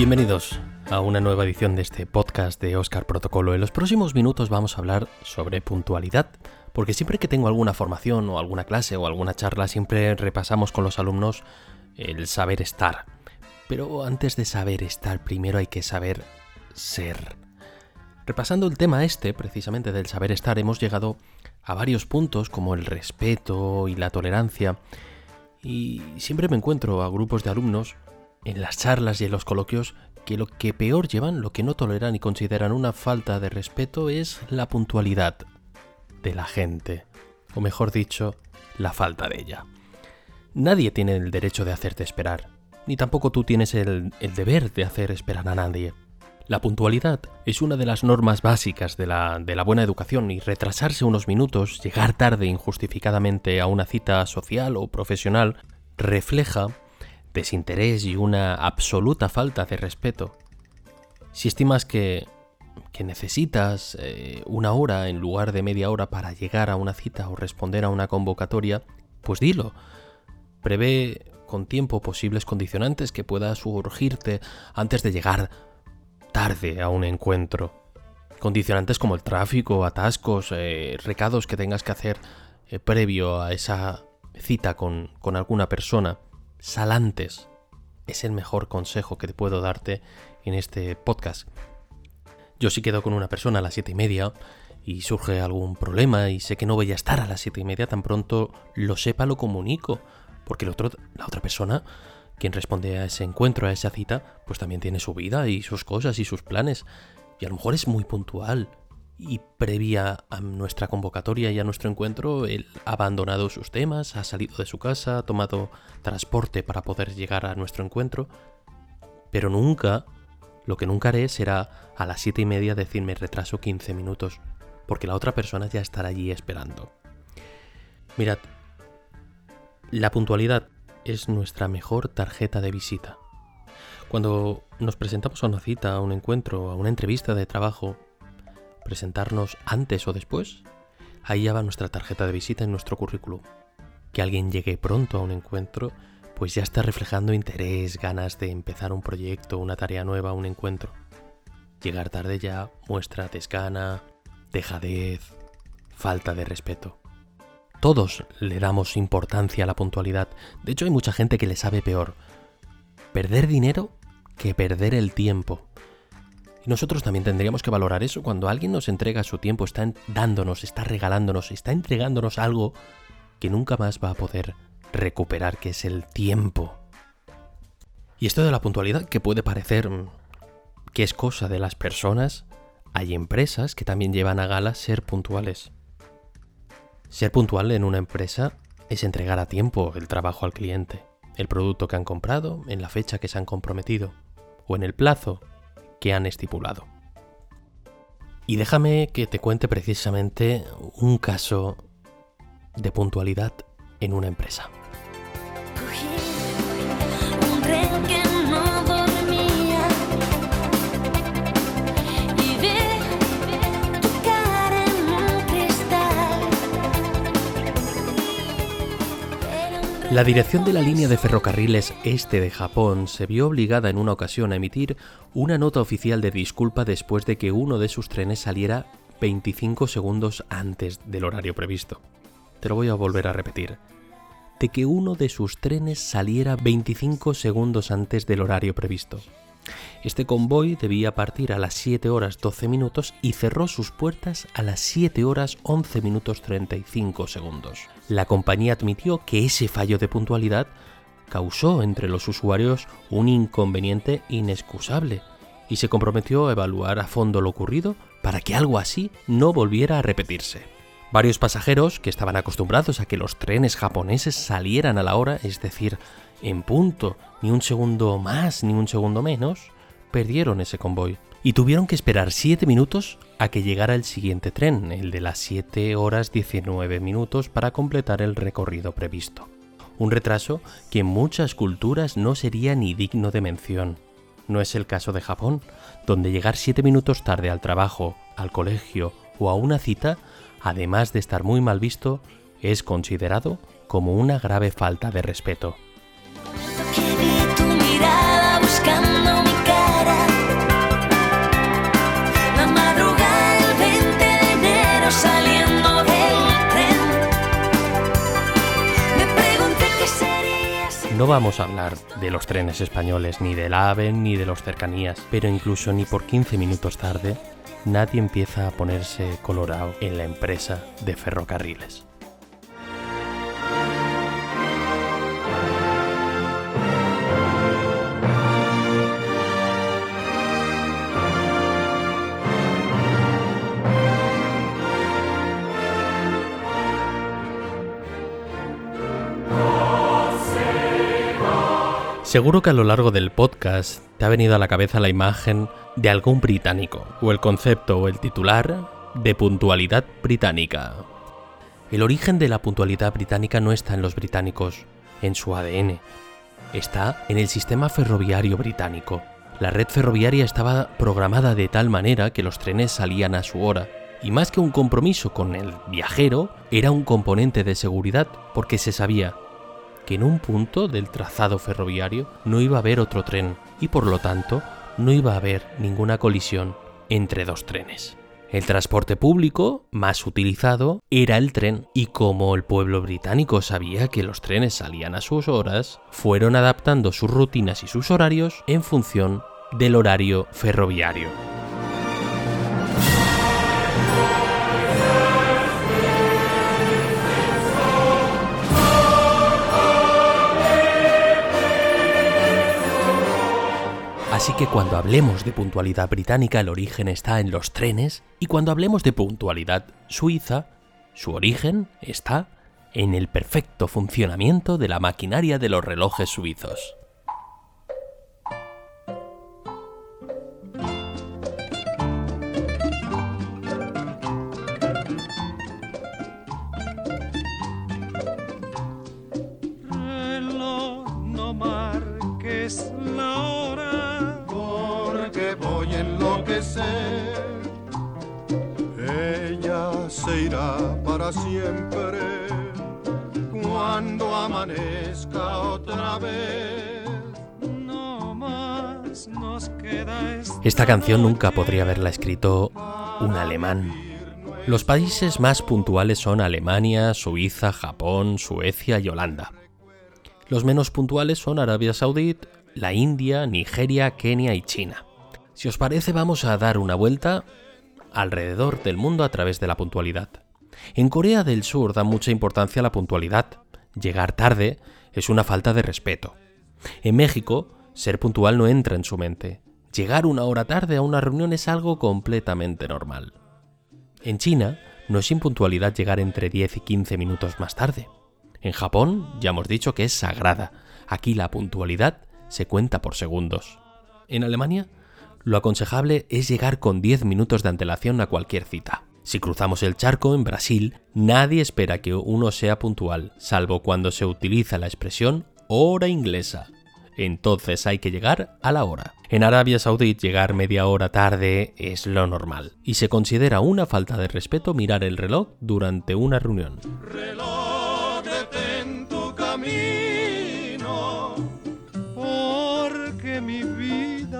Bienvenidos a una nueva edición de este podcast de Oscar Protocolo. En los próximos minutos vamos a hablar sobre puntualidad, porque siempre que tengo alguna formación o alguna clase o alguna charla, siempre repasamos con los alumnos el saber estar. Pero antes de saber estar, primero hay que saber ser. Repasando el tema este, precisamente del saber estar, hemos llegado a varios puntos como el respeto y la tolerancia. Y siempre me encuentro a grupos de alumnos en las charlas y en los coloquios que lo que peor llevan, lo que no toleran y consideran una falta de respeto es la puntualidad de la gente, o mejor dicho, la falta de ella. Nadie tiene el derecho de hacerte esperar, ni tampoco tú tienes el, el deber de hacer esperar a nadie. La puntualidad es una de las normas básicas de la, de la, buena educación y retrasarse unos minutos, llegar tarde injustificadamente a una cita social o profesional, refleja desinterés y una absoluta falta de respeto. Si estimas que, que necesitas eh, una hora en lugar de media hora para llegar a una cita o responder a una convocatoria, pues dilo. Prevé con tiempo posibles condicionantes que pueda surgirte antes de llegar tarde a un encuentro. Condicionantes como el tráfico, atascos, eh, recados que tengas que hacer eh, previo a esa cita con, con alguna persona salantes. Es el mejor consejo que te puedo darte en este podcast. Yo si quedo con una persona a las siete y media y surge algún problema y sé que no voy a estar a las siete y media, tan pronto lo sepa lo comunico, porque la otra persona, quien responde a ese encuentro, a esa cita, pues también tiene su vida y sus cosas y sus planes. Y a lo mejor es muy puntual y previa a nuestra convocatoria y a nuestro encuentro, él ha abandonado sus temas, ha salido de su casa, ha tomado transporte para poder llegar a nuestro encuentro, pero nunca, lo que nunca haré será a las siete y media decirme retraso 15 minutos, porque la otra persona ya estará allí esperando. Mirad, la puntualidad es nuestra mejor tarjeta de visita. Cuando nos presentamos a una cita, a un encuentro, a una entrevista de trabajo, presentarnos antes o después, ahí ya va nuestra tarjeta de visita en nuestro currículum. Que alguien llegue pronto a un encuentro, pues ya está reflejando interés, ganas de empezar un proyecto, una tarea nueva, un encuentro. Llegar tarde ya muestra desgana, dejadez, falta de respeto. Todos le damos importancia a la puntualidad. De hecho, hay mucha gente que le sabe peor. Perder dinero que perder el tiempo. Y nosotros también tendríamos que valorar eso. Cuando alguien nos entrega su tiempo, está dándonos, está regalándonos, está entregándonos algo que nunca más va a poder recuperar, que es el tiempo. Y esto de la puntualidad, que puede parecer mm, que es cosa de las personas, hay empresas que también llevan a gala ser puntuales. Ser puntual en una empresa es entregar a tiempo el trabajo al cliente, el producto que han comprado, en la fecha que se han comprometido, o en el plazo que han estipulado. Y déjame que te cuente precisamente un caso de puntualidad en una empresa. La dirección de la línea de ferrocarriles este de Japón se vio obligada en una ocasión a emitir una nota oficial de disculpa después de que uno de sus trenes saliera 25 segundos antes del horario previsto. Te lo voy a volver a repetir. De que uno de sus trenes saliera 25 segundos antes del horario previsto. Este convoy debía partir a las 7 horas 12 minutos y cerró sus puertas a las 7 horas 11 minutos 35 segundos. La compañía admitió que ese fallo de puntualidad causó entre los usuarios un inconveniente inexcusable y se comprometió a evaluar a fondo lo ocurrido para que algo así no volviera a repetirse. Varios pasajeros que estaban acostumbrados a que los trenes japoneses salieran a la hora, es decir, en punto, ni un segundo más ni un segundo menos, perdieron ese convoy y tuvieron que esperar 7 minutos a que llegara el siguiente tren, el de las 7 horas 19 minutos, para completar el recorrido previsto. Un retraso que en muchas culturas no sería ni digno de mención. No es el caso de Japón, donde llegar 7 minutos tarde al trabajo, al colegio o a una cita, además de estar muy mal visto, es considerado como una grave falta de respeto. No vamos a hablar de los trenes españoles, ni del AVE, ni de los cercanías, pero incluso ni por 15 minutos tarde, nadie empieza a ponerse colorado en la empresa de ferrocarriles. Seguro que a lo largo del podcast te ha venido a la cabeza la imagen de algún británico, o el concepto o el titular de puntualidad británica. El origen de la puntualidad británica no está en los británicos, en su ADN. Está en el sistema ferroviario británico. La red ferroviaria estaba programada de tal manera que los trenes salían a su hora, y más que un compromiso con el viajero, era un componente de seguridad, porque se sabía que en un punto del trazado ferroviario no iba a haber otro tren y por lo tanto no iba a haber ninguna colisión entre dos trenes. El transporte público más utilizado era el tren y como el pueblo británico sabía que los trenes salían a sus horas, fueron adaptando sus rutinas y sus horarios en función del horario ferroviario. Así que cuando hablemos de puntualidad británica, el origen está en los trenes, y cuando hablemos de puntualidad suiza, su origen está en el perfecto funcionamiento de la maquinaria de los relojes suizos. Siempre cuando amanezca otra vez. No más nos queda Esta canción nunca podría haberla escrito un alemán. Los países más puntuales son Alemania, Suiza, Japón, Suecia y Holanda. Los menos puntuales son Arabia Saudí, la India, Nigeria, Kenia y China. Si os parece, vamos a dar una vuelta alrededor del mundo a través de la puntualidad. En Corea del Sur da mucha importancia a la puntualidad. Llegar tarde es una falta de respeto. En México, ser puntual no entra en su mente. Llegar una hora tarde a una reunión es algo completamente normal. En China, no es impuntualidad llegar entre 10 y 15 minutos más tarde. En Japón, ya hemos dicho que es sagrada. Aquí la puntualidad se cuenta por segundos. En Alemania, lo aconsejable es llegar con 10 minutos de antelación a cualquier cita. Si cruzamos el charco en Brasil, nadie espera que uno sea puntual, salvo cuando se utiliza la expresión hora inglesa. Entonces hay que llegar a la hora. En Arabia Saudí llegar media hora tarde es lo normal, y se considera una falta de respeto mirar el reloj durante una reunión.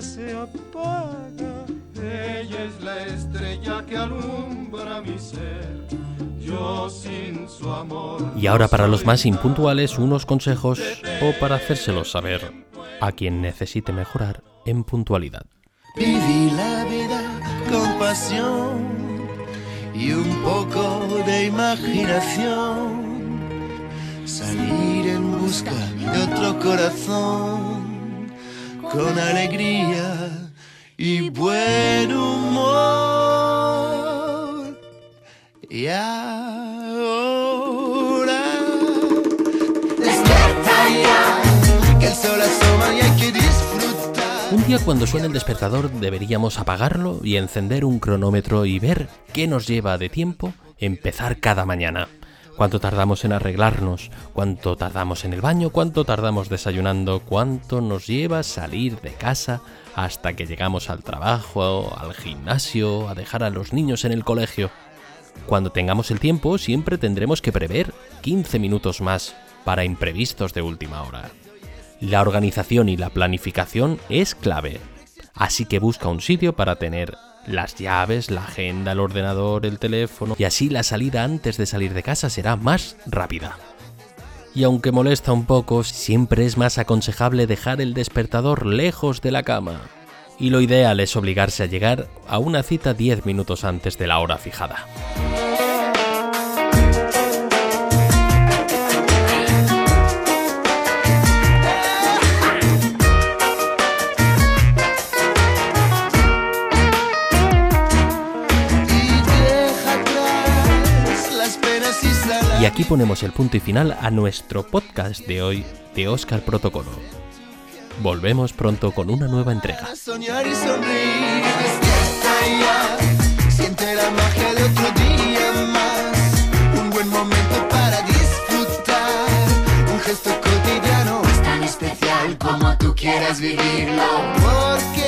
se apaga. Ella es la estrella que alumbra mi ser. Yo sin su amor. Y ahora para los más impuntuales, unos consejos o para hacérselos saber a quien necesite mejorar en puntualidad. Viví la vida con pasión y un poco de imaginación. Salir en busca de otro corazón con alegría y buen humor. Y ahora despierta ya, que el sol asoma y hay que disfrutar. Un día cuando suene el despertador deberíamos apagarlo y encender un cronómetro y ver qué nos lleva de tiempo empezar cada mañana. Cuánto tardamos en arreglarnos, cuánto tardamos en el baño, cuánto tardamos desayunando, cuánto nos lleva salir de casa hasta que llegamos al trabajo, al gimnasio, a dejar a los niños en el colegio. Cuando tengamos el tiempo siempre tendremos que prever 15 minutos más para imprevistos de última hora. La organización y la planificación es clave, así que busca un sitio para tener las llaves, la agenda, el ordenador, el teléfono y así la salida antes de salir de casa será más rápida. Y aunque molesta un poco, siempre es más aconsejable dejar el despertador lejos de la cama. Y lo ideal es obligarse a llegar a una cita 10 minutos antes de la hora fijada. Y aquí ponemos el punto y final a nuestro podcast de hoy de Oscar Protocolo. Volvemos pronto con una nueva entrega. Soñar y sonreír, ya. Siente la magia de otro día más. Un buen momento para disfrutar. Un gesto cotidiano es tan especial como tú quieras vivirlo. Porque